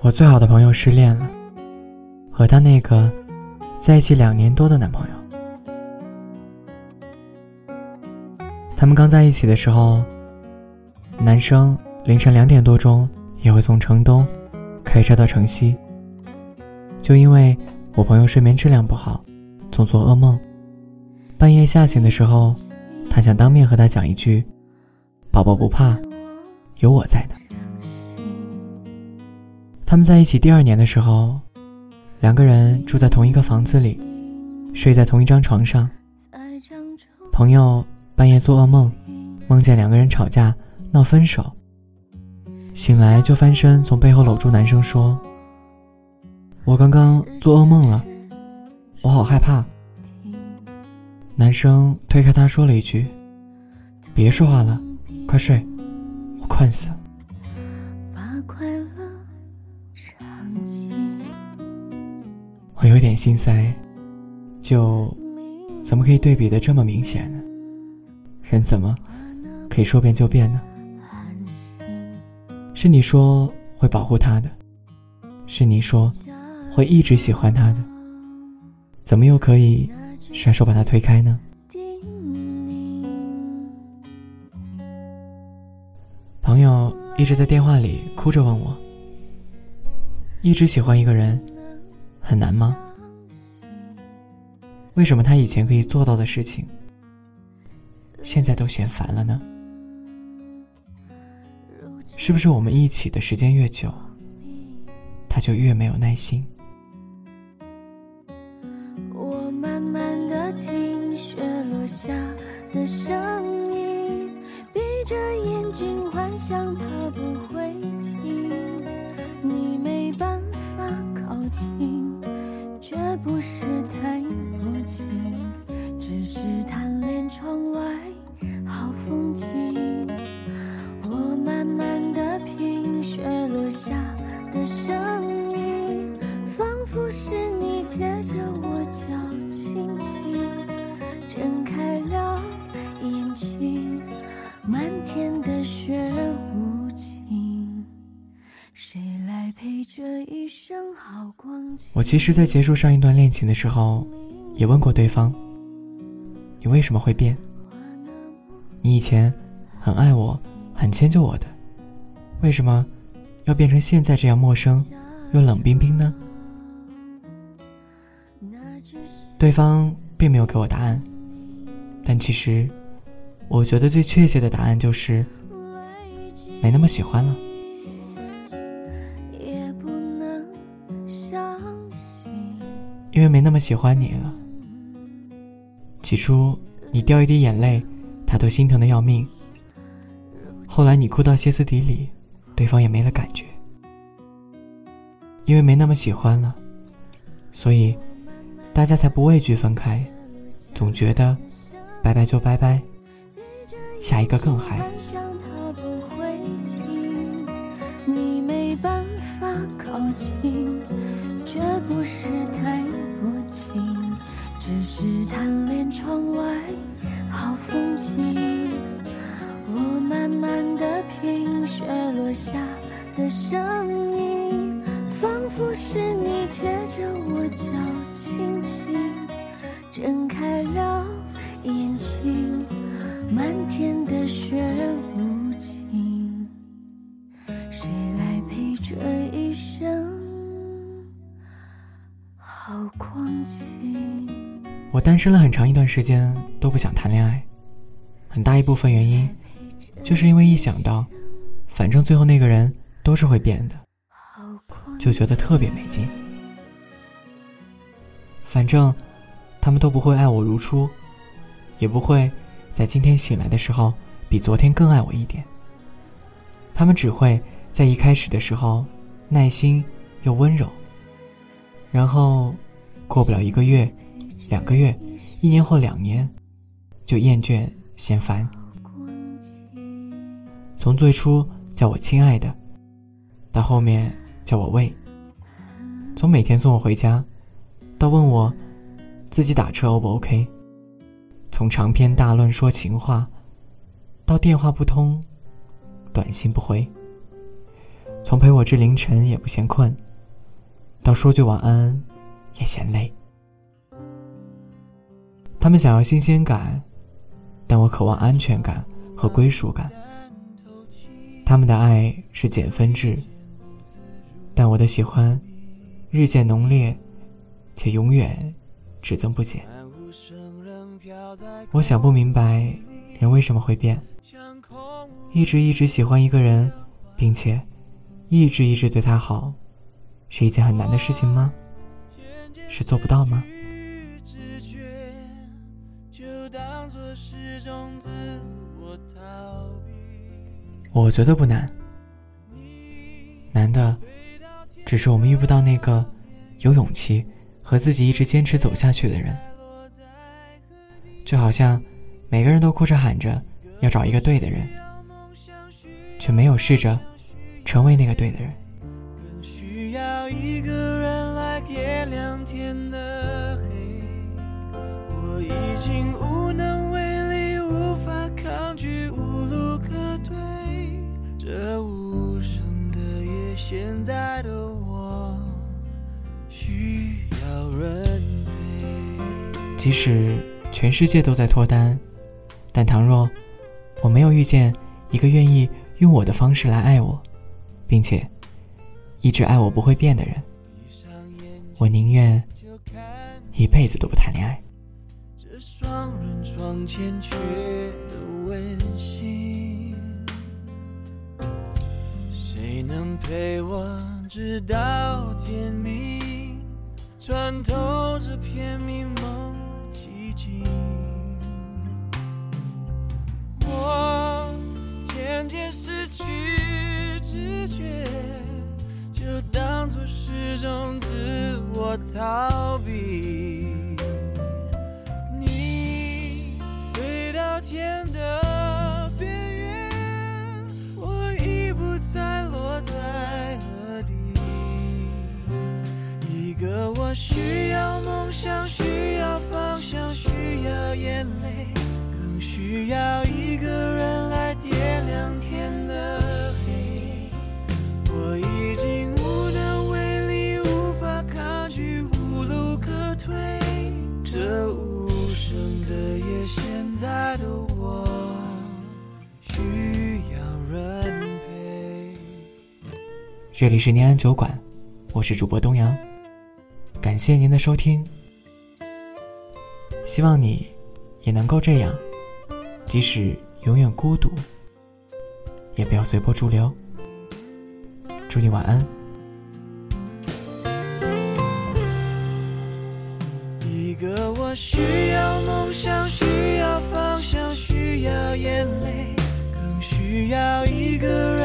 我最好的朋友失恋了，和她那个在一起两年多的男朋友。他们刚在一起的时候，男生凌晨两点多钟也会从城东开车到城西。就因为我朋友睡眠质量不好，总做噩梦，半夜吓醒的时候，他想当面和他讲一句：“宝宝不怕，有我在呢。”他们在一起第二年的时候，两个人住在同一个房子里，睡在同一张床上。朋友半夜做噩梦，梦见两个人吵架闹分手，醒来就翻身从背后搂住男生说：“我刚刚做噩梦了，我好害怕。”男生推开他说了一句：“别说话了，快睡，我困死了。”有点心塞，就怎么可以对比的这么明显呢？人怎么可以说变就变呢？是你说会保护他的，是你说会一直喜欢他的，怎么又可以甩手把他推开呢？朋友一直在电话里哭着问我：一直喜欢一个人。很难吗？为什么他以前可以做到的事情，现在都嫌烦了呢？是不是我们一起的时间越久，他就越没有耐心？我慢慢的听雪落下的声音，闭着眼睛幻想他不会听，你没办法靠近。却不是太不近，只是贪恋窗外好风景。我慢慢的品雪落下的声音，仿佛是你贴着我脚轻轻睁开了眼睛，漫天的雪无情，谁来陪这一生好光景？我其实，在结束上一段恋情的时候，也问过对方：“你为什么会变？你以前很爱我，很迁就我的，为什么要变成现在这样陌生又冷冰冰呢？”对方并没有给我答案，但其实，我觉得最确切的答案就是没那么喜欢了。因为没那么喜欢你了。起初你掉一滴眼泪，他都心疼的要命。后来你哭到歇斯底里，对方也没了感觉。因为没那么喜欢了，所以大家才不畏惧分开，总觉得拜拜就拜拜，下一个更嗨。你没办法靠近，绝不是太。只是贪恋窗外好风景，我慢慢的品雪落下的声音，仿佛是你贴着我脚轻轻睁开了我单身了很长一段时间，都不想谈恋爱，很大一部分原因，就是因为一想到，反正最后那个人都是会变的，就觉得特别没劲。反正，他们都不会爱我如初，也不会在今天醒来的时候比昨天更爱我一点。他们只会在一开始的时候，耐心又温柔，然后，过不了一个月。两个月，一年或两年，就厌倦嫌烦。从最初叫我亲爱的，到后面叫我喂；从每天送我回家，到问我自己打车 O 不 OK；从长篇大论说情话，到电话不通，短信不回；从陪我至凌晨也不嫌困，到说句晚安也嫌累。他们想要新鲜感，但我渴望安全感和归属感。他们的爱是减分制，但我的喜欢日渐浓烈，且永远只增不减。我想不明白，人为什么会变？一直一直喜欢一个人，并且一直一直对他好，是一件很难的事情吗？是做不到吗？我觉得不难，难的只是我们遇不到那个有勇气和自己一直坚持走下去的人。就好像每个人都哭着喊着要找一个对的人，却没有试着成为那个对的人需要一个人来点亮天的黑我已经无能。现在的我需要人陪。即使全世界都在脱单，但倘若我没有遇见一个愿意用我的方式来爱我，并且一直爱我不会变的人，我宁愿一辈子都不谈恋爱。这双人床欠缺的温馨，谁能陪我直到天明，穿透这片迷蒙寂静。我渐渐失去知觉，就当作是种自我逃避。你飞到天的。我需要梦想，需要方向，需要眼泪，更需要一个人来点亮天的黑。我已经无能为力，无法抗拒，无路可退。这无声的夜，现在的我需要人陪。这里是念安酒馆，我是主播东阳。感谢您的收听，希望你也能够这样，即使永远孤独，也不要随波逐流。祝你晚安。一个我需要梦想，需要方向，需要眼泪，更需要一个人